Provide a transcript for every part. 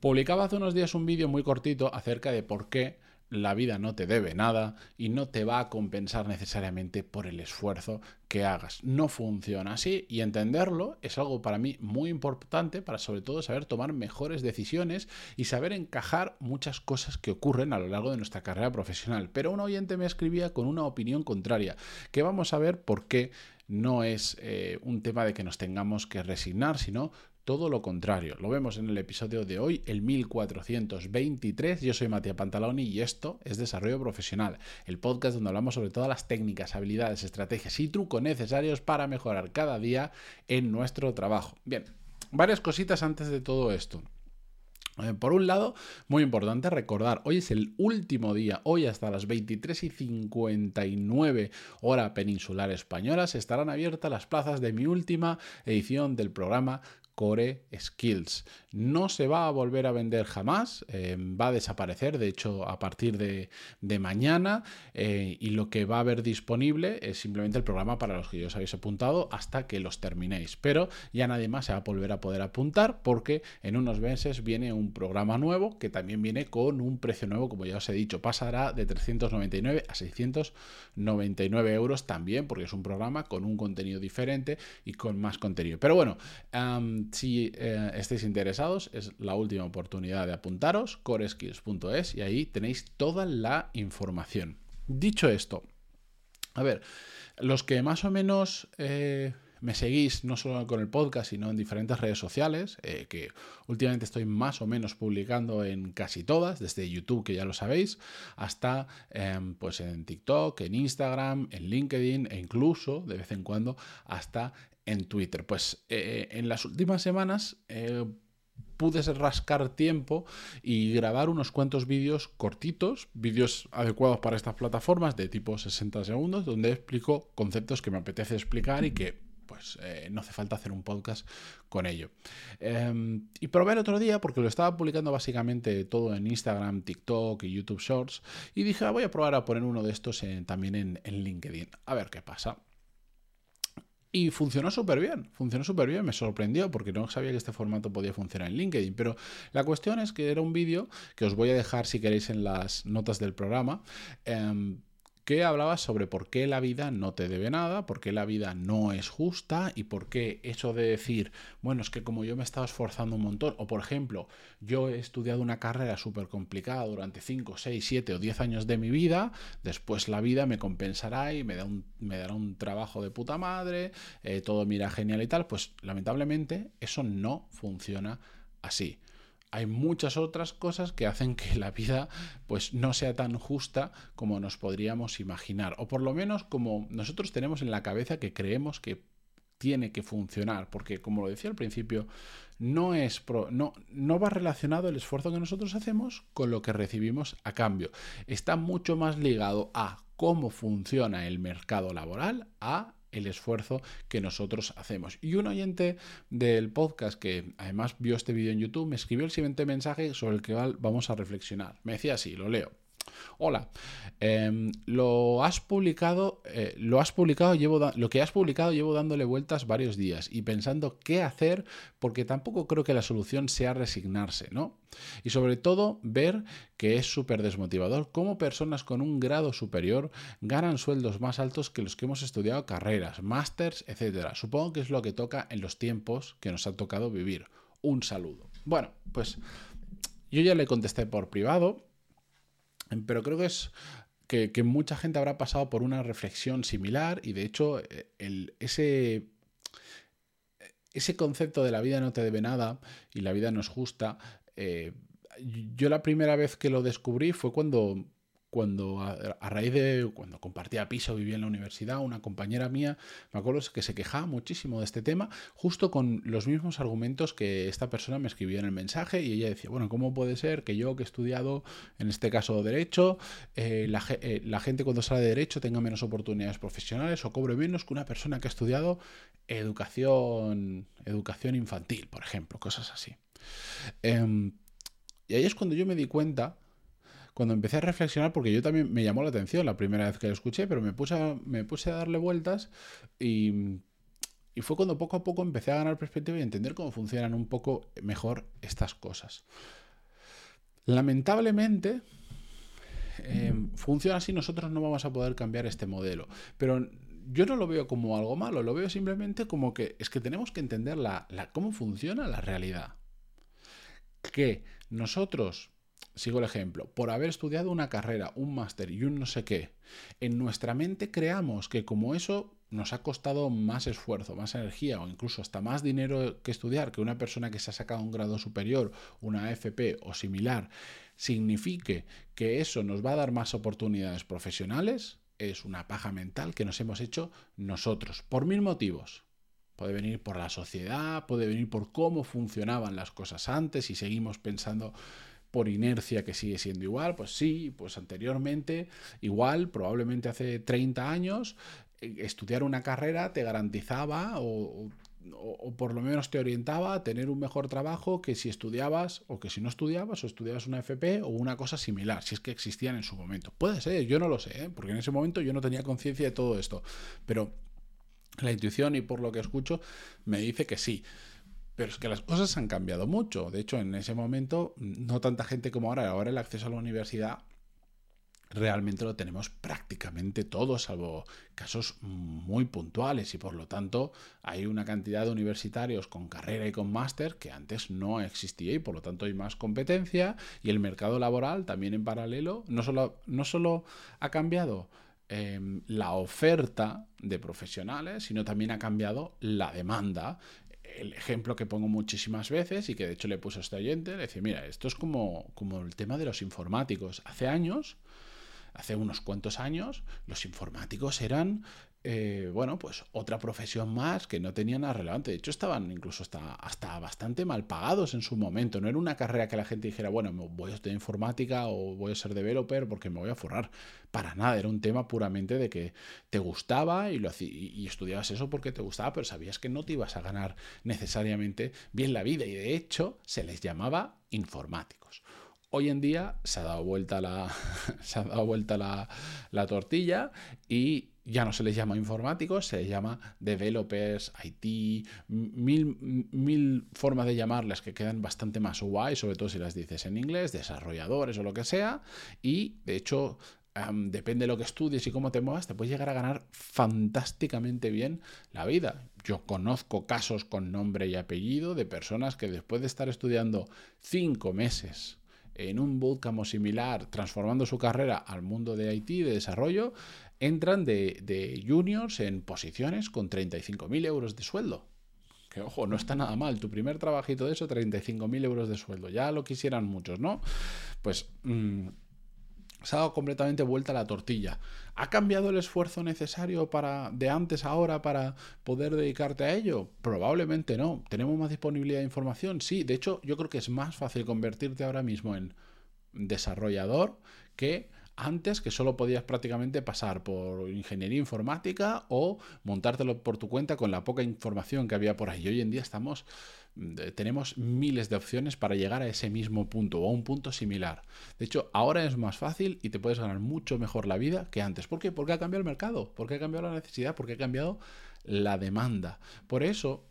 Publicaba hace unos días un vídeo muy cortito acerca de por qué la vida no te debe nada y no te va a compensar necesariamente por el esfuerzo que hagas. No funciona así y entenderlo es algo para mí muy importante para sobre todo saber tomar mejores decisiones y saber encajar muchas cosas que ocurren a lo largo de nuestra carrera profesional. Pero un oyente me escribía con una opinión contraria, que vamos a ver por qué no es eh, un tema de que nos tengamos que resignar, sino todo lo contrario. Lo vemos en el episodio de hoy, el 1423. Yo soy Matías Pantaloni y esto es Desarrollo Profesional, el podcast donde hablamos sobre todas las técnicas, habilidades, estrategias y trucos necesarios para mejorar cada día en nuestro trabajo. Bien, varias cositas antes de todo esto. Eh, por un lado, muy importante recordar, hoy es el último día, hoy hasta las 23 y 59 hora peninsular española, se estarán abiertas las plazas de mi última edición del programa Core Skills. No se va a volver a vender jamás, eh, va a desaparecer, de hecho, a partir de, mañana, eh, y lo que va a haber disponible es simplemente el programa para los que ya os habéis apuntado hasta que los terminéis. Pero ya nadie más se va a volver a poder apuntar porque en unos meses viene un programa nuevo que también viene con un precio nuevo, como ya os he dicho, pasará de 399 a 699 euros también, porque es un programa con un contenido diferente y con más contenido. Pero bueno, si eh, estáis interesados, es la última oportunidad de apuntaros, coreskills.es, y ahí tenéis toda la información. Dicho esto, a ver, los que más o menos eh, me seguís no solo con el podcast, sino en diferentes redes sociales, eh, que últimamente estoy más o menos publicando en casi todas, desde YouTube, que ya lo sabéis, hasta em, pues en TikTok, en Instagram, en LinkedIn e incluso de vez en cuando hasta en Twitter. Pues eh, en las últimas semanas eh, pude rascar tiempo y grabar unos cuantos vídeos cortitos, vídeos adecuados para estas plataformas de tipo 60 segundos, donde explico conceptos que me apetece explicar y que pues eh, no hace falta hacer un podcast con ello. Em, y probé el otro día, porque lo estaba publicando básicamente todo en Instagram, TikTok y YouTube Shorts, y dije, ah, voy a probar a poner uno de estos también en LinkedIn, a ver qué pasa. Y funcionó súper bien, funcionó súper bien, me sorprendió porque no sabía que este formato podía funcionar en LinkedIn, pero la cuestión es que era un vídeo que os voy a dejar si queréis en las notas del programa. Em, que hablaba sobre por qué la vida no te debe nada, por qué la vida no es justa y por qué eso de decir, bueno, es que como yo me he estado esforzando un montón, o por ejemplo, yo he estudiado una carrera súper complicada durante 5, 6, 7 o 10 años de mi vida, después la vida me compensará y me, da un, me dará un trabajo de puta madre, eh, todo mira genial y tal, pues lamentablemente eso no funciona así hay muchas otras cosas que hacen que la vida pues no sea tan justa como nos podríamos imaginar o por lo menos como nosotros tenemos en la cabeza que creemos que tiene que funcionar porque como lo decía al principio no es no, no va relacionado el esfuerzo que nosotros hacemos con lo que recibimos a cambio. Está mucho más ligado a cómo funciona el mercado laboral a el esfuerzo que nosotros hacemos. Y un oyente del podcast que además vio este vídeo en YouTube me escribió el siguiente mensaje sobre el que vamos a reflexionar. Me decía así, lo leo. Hola, em, lo has publicado, eh, lo has publicado, llevo lo que has publicado llevo dándole vueltas varios días y pensando qué hacer, porque tampoco creo que la solución sea resignarse, ¿no? Y sobre todo ver que es súper desmotivador cómo personas con un grado superior ganan sueldos más altos que los que hemos estudiado carreras, másters, etc. Supongo que es lo que toca en los tiempos que nos ha tocado vivir. Un saludo. Bueno, pues yo ya le contesté por privado pero creo que es que, mucha gente habrá pasado por una reflexión similar y de hecho ese, ese concepto de la vida no te debe nada y la vida no es justa, eh, yo la primera vez que lo descubrí fue cuando cuando a, raíz de cuando compartía piso, vivía en la universidad, una compañera mía, me acuerdo que se quejaba muchísimo de este tema, justo con los mismos argumentos que esta persona me escribió en el mensaje y ella decía, bueno, ¿cómo puede ser que yo que he estudiado, en este caso derecho, eh, la, eh, la, gente cuando sale de derecho tenga menos oportunidades profesionales o cobre menos que una persona que ha estudiado educación, educación infantil, por ejemplo, cosas así? Em, y ahí es cuando yo me di cuenta cuando empecé a reflexionar, porque yo también me llamó la atención la primera vez que lo escuché, pero me puse a, me puse a darle vueltas y, y fue cuando poco a poco empecé a ganar perspectiva y entender cómo funcionan un poco mejor estas cosas. Lamentablemente, eh, funciona así, nosotros no vamos a poder cambiar este modelo. Pero yo no lo veo como algo malo, lo veo simplemente como que es que tenemos que entender la, cómo funciona la realidad. Que nosotros, sigo el ejemplo, por haber estudiado una carrera, un máster y un no sé qué, en nuestra mente creamos que como eso nos ha costado más esfuerzo, más energía o incluso hasta más dinero que estudiar que una persona que se ha sacado un grado superior, una AFP o similar, signifique que eso nos va a dar más oportunidades profesionales, es una paja mental que nos hemos hecho nosotros, por mil motivos. Puede venir por la sociedad, puede venir por cómo funcionaban las cosas antes y seguimos pensando por inercia que sigue siendo igual, pues sí, pues anteriormente igual, probablemente hace 30 años, eh, estudiar una carrera te garantizaba o, o, por lo menos te orientaba a tener un mejor trabajo que si estudiabas o que si no estudiabas o estudiabas una FP o una cosa similar, si es que existían en su momento. Puede ser, yo no lo sé, ¿eh? porque en ese momento yo no tenía conciencia de todo esto, pero la intuición y por lo que escucho me dice que sí. Pero es que las cosas han cambiado mucho. De hecho, en ese momento, no tanta gente como ahora. Ahora el acceso a la universidad realmente lo tenemos prácticamente todo, salvo casos muy puntuales y por lo tanto hay una cantidad de universitarios con carrera y con máster que antes no existía y por lo tanto hay más competencia y el mercado laboral también en paralelo no solo, no solo ha cambiado em, la oferta de profesionales, sino también ha cambiado la demanda el ejemplo que pongo muchísimas veces y que de hecho le puse a este oyente, le decía, mira, esto es como, como el tema de los informáticos. Hace años hace unos cuantos años los informáticos eran eh, bueno, pues otra profesión más que no tenía nada relevante. De hecho, estaban incluso hasta, bastante mal pagados en su momento. No era una carrera que la gente dijera, bueno, voy a estudiar informática o voy a ser developer porque me voy a forrar. Para nada, era un tema puramente de que te gustaba y, lo, y estudiabas eso porque te gustaba, pero sabías que no te ibas a ganar necesariamente bien la vida. Y de hecho, se les llamaba informáticos. Hoy en día se ha dado vuelta la, se ha dado vuelta la, tortilla y ya no se les llama informáticos, se les llama developers, IT, mil, mil formas de llamarles que quedan bastante más guay, sobre todo si las dices en inglés, desarrolladores o lo que sea. Y de hecho, depende de lo que estudies y cómo te muevas, te puedes llegar a ganar fantásticamente bien la vida. Yo conozco casos con nombre y apellido de personas que después de estar estudiando cinco meses, en un bootcamp similar, transformando su carrera al mundo de IT, de desarrollo, entran de, juniors en posiciones con 35.000 euros de sueldo. Que ojo, no está nada mal. Tu primer trabajito de eso, 35.000 euros de sueldo. Ya lo quisieran muchos, ¿no? Pues mm, se ha dado completamente vuelta la tortilla. ¿Ha cambiado el esfuerzo necesario para de antes a ahora para poder dedicarte a ello? Probablemente no. ¿Tenemos más disponibilidad de información? Sí. De hecho, yo creo que es más fácil convertirte ahora mismo en desarrollador que antes que solo podías prácticamente pasar por ingeniería informática o montártelo por tu cuenta con la poca información que había por ahí. Hoy en día estamos tenemos miles de opciones para llegar a ese mismo punto o a un punto similar. De hecho, ahora es más fácil y te puedes ganar mucho mejor la vida que antes. ¿Por qué? Porque ha cambiado el mercado, porque ha cambiado la necesidad, porque ha cambiado la demanda. Por eso,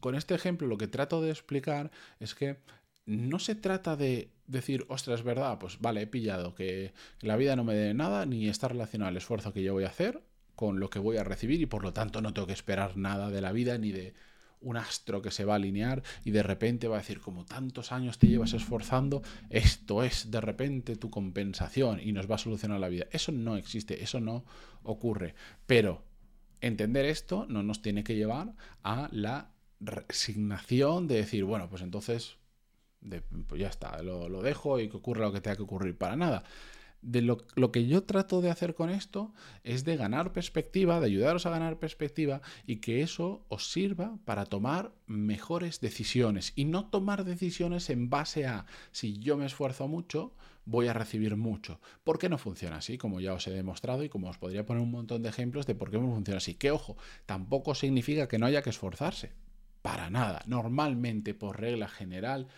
con este ejemplo lo que trato de explicar es que no se trata de decir, ostras, es verdad, pues vale, he pillado que la vida no me dé nada ni está relacionado al esfuerzo que yo voy a hacer con lo que voy a recibir y por lo tanto no tengo que esperar nada de la vida ni de un astro que se va a alinear y de repente va a decir, como tantos años te llevas esforzando, esto es de repente tu compensación y nos va a solucionar la vida. Eso no existe, eso no ocurre. Pero entender esto no nos tiene que llevar a la resignación de decir, bueno, pues entonces, pues ya está, lo, lo dejo y que ocurra lo que tenga que ocurrir. Para nada de lo, que yo trato de hacer con esto es de ganar perspectiva, de ayudaros a ganar perspectiva y que eso os sirva para tomar mejores decisiones y no tomar decisiones en base a si yo me esfuerzo mucho, voy a recibir mucho. ¿Por qué no funciona así? Como ya os he demostrado y como os podría poner un montón de ejemplos de por qué no funciona así. Que ojo, tampoco significa que no haya que esforzarse. Para nada. Normalmente, por regla general,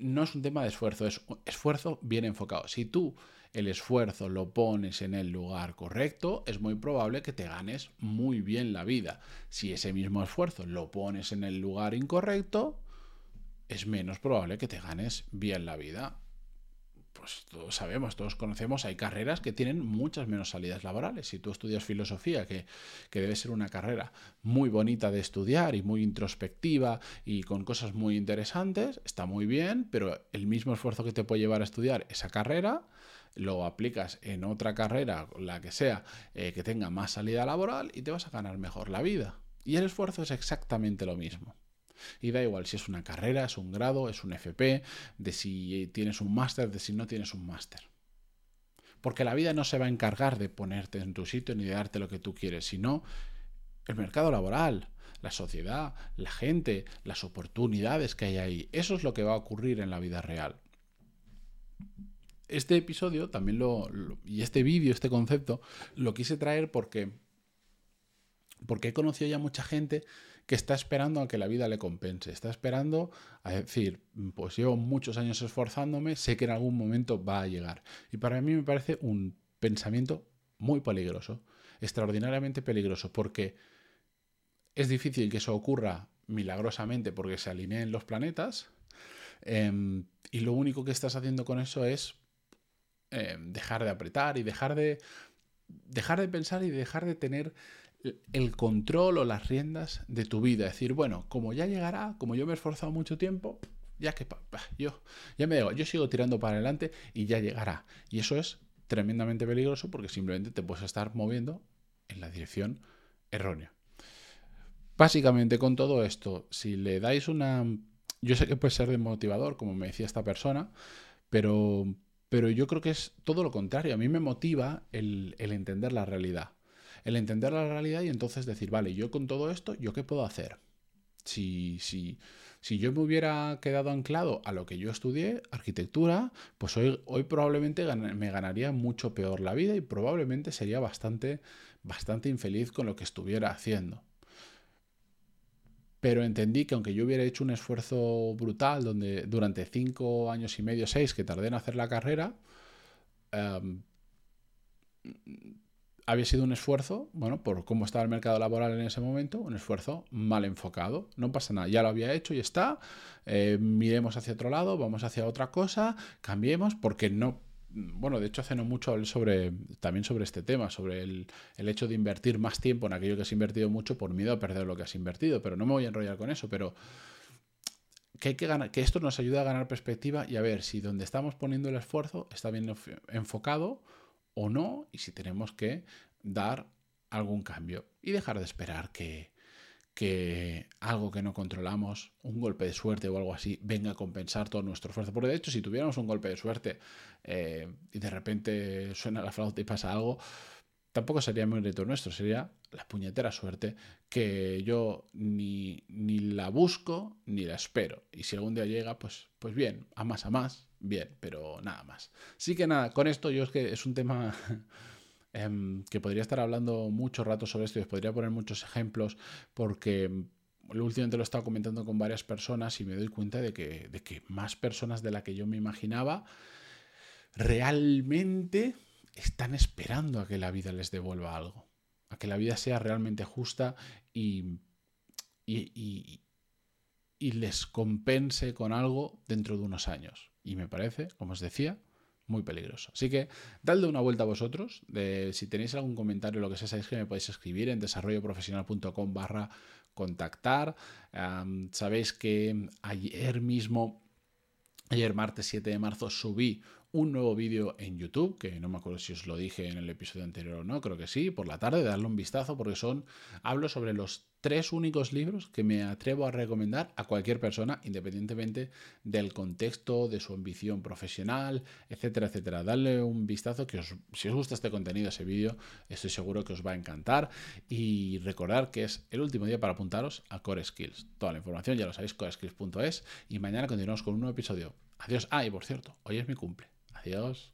no es un tema de esfuerzo, es esfuerzo bien enfocado. Si tú el esfuerzo lo pones en el lugar correcto, es muy probable que te ganes muy bien la vida. Si ese mismo esfuerzo lo pones en el lugar incorrecto, es menos probable que te ganes bien la vida pues todos sabemos, todos conocemos, hay carreras que tienen muchas menos salidas laborales. Si tú estudias filosofía, que, debe ser una carrera muy bonita de estudiar y muy introspectiva y con cosas muy interesantes, está muy bien, pero el mismo esfuerzo que te puede llevar a estudiar esa carrera, lo aplicas en otra carrera, la que sea, eh, que tenga más salida laboral y te vas a ganar mejor la vida. Y el esfuerzo es exactamente lo mismo. Y da igual si es una carrera, es un grado, es un FP, de si tienes un máster, de si no tienes un máster. Porque la vida no se va a encargar de ponerte en tu sitio ni de darte lo que tú quieres, sino el mercado laboral, la sociedad, la gente, las oportunidades que hay ahí. Eso es lo que va a ocurrir en la vida real. Este episodio también lo, y este vídeo, este concepto, lo quise traer porque porque he conocido ya mucha gente que está esperando a que la vida le compense, está esperando a decir, pues llevo muchos años esforzándome, sé que en algún momento va a llegar. Y para mí me parece un pensamiento muy peligroso, extraordinariamente peligroso, porque es difícil que eso ocurra milagrosamente porque se alineen los planetas, em, y lo único que estás haciendo con eso es em, dejar de apretar y dejar de, dejar de pensar y dejar de tener el control o las riendas de tu vida. Es decir, bueno, como ya llegará, como yo me he esforzado mucho tiempo, ya que yo ya me digo, yo sigo tirando para adelante y ya llegará. Y eso es tremendamente peligroso porque simplemente te puedes estar moviendo en la dirección errónea. Básicamente con todo esto, si le dais una... Yo sé que puede ser desmotivador, como me decía esta persona, pero, pero yo creo que es todo lo contrario. A mí me motiva el, entender la realidad el entender la realidad y entonces decir, vale, yo con todo esto, ¿yo qué puedo hacer? Si, si, si yo me hubiera quedado anclado a lo que yo estudié, arquitectura, pues hoy, hoy probablemente me ganaría mucho peor la vida y probablemente sería bastante, bastante infeliz con lo que estuviera haciendo. Pero entendí que aunque yo hubiera hecho un esfuerzo brutal donde, durante cinco años y medio, seis, que tardé en hacer la carrera, em, había sido un esfuerzo, bueno, por cómo estaba el mercado laboral en ese momento, un esfuerzo mal enfocado. No pasa nada, ya lo había hecho y está. Eh, miremos hacia otro lado, vamos hacia otra cosa, cambiemos, porque no. Bueno, de hecho hace no mucho sobre, también sobre este tema, sobre el, hecho de invertir más tiempo en aquello que has invertido mucho por miedo a perder lo que has invertido, pero no me voy a enrollar con eso, pero que, hay que, ganar, que esto nos ayuda a ganar perspectiva y a ver si donde estamos poniendo el esfuerzo está bien enfocado o no y si tenemos que dar algún cambio y dejar de esperar que, que algo que no controlamos, un golpe de suerte o algo así, venga a compensar todo nuestro esfuerzo. Porque de hecho, si tuviéramos un golpe de suerte eh, y de repente suena la flauta y pasa algo, tampoco sería mérito nuestro, sería la puñetera suerte que yo ni, ni, la busco ni la espero. Y si algún día llega, pues, pues bien, a más a más, bien, pero nada más. Sí que nada, con esto yo es que es un tema em, que podría estar hablando mucho rato sobre esto y os podría poner muchos ejemplos porque últimamente lo he estado comentando con varias personas y me doy cuenta de que, de que más personas de la que yo me imaginaba realmente están esperando a que la vida les devuelva algo, a que la vida sea realmente justa y, y, y, les compense con algo dentro de unos años. Y me parece, como os decía, muy peligroso. Así que dadle una vuelta a vosotros. De, si tenéis algún comentario lo que sea, sabéis que me podéis escribir en desarrolloprofesional.com barra contactar. sabéis que ayer mismo, ayer martes 7 de marzo, subí un nuevo vídeo en YouTube, que no me acuerdo si os lo dije en el episodio anterior o no, creo que sí, por la tarde, darle un vistazo porque son, hablo sobre los tres únicos libros que me atrevo a recomendar a cualquier persona, independientemente del contexto, de su ambición profesional, etcétera, etcétera. Darle un vistazo que si os gusta este contenido, ese vídeo, estoy seguro que os va a encantar. Y recordar que es el último día para apuntaros a Core Skills. Toda la información ya lo sabéis, coreskills.es. Y mañana continuamos con un nuevo episodio. Adiós. Ah, y por cierto, hoy es mi cumple. Adiós.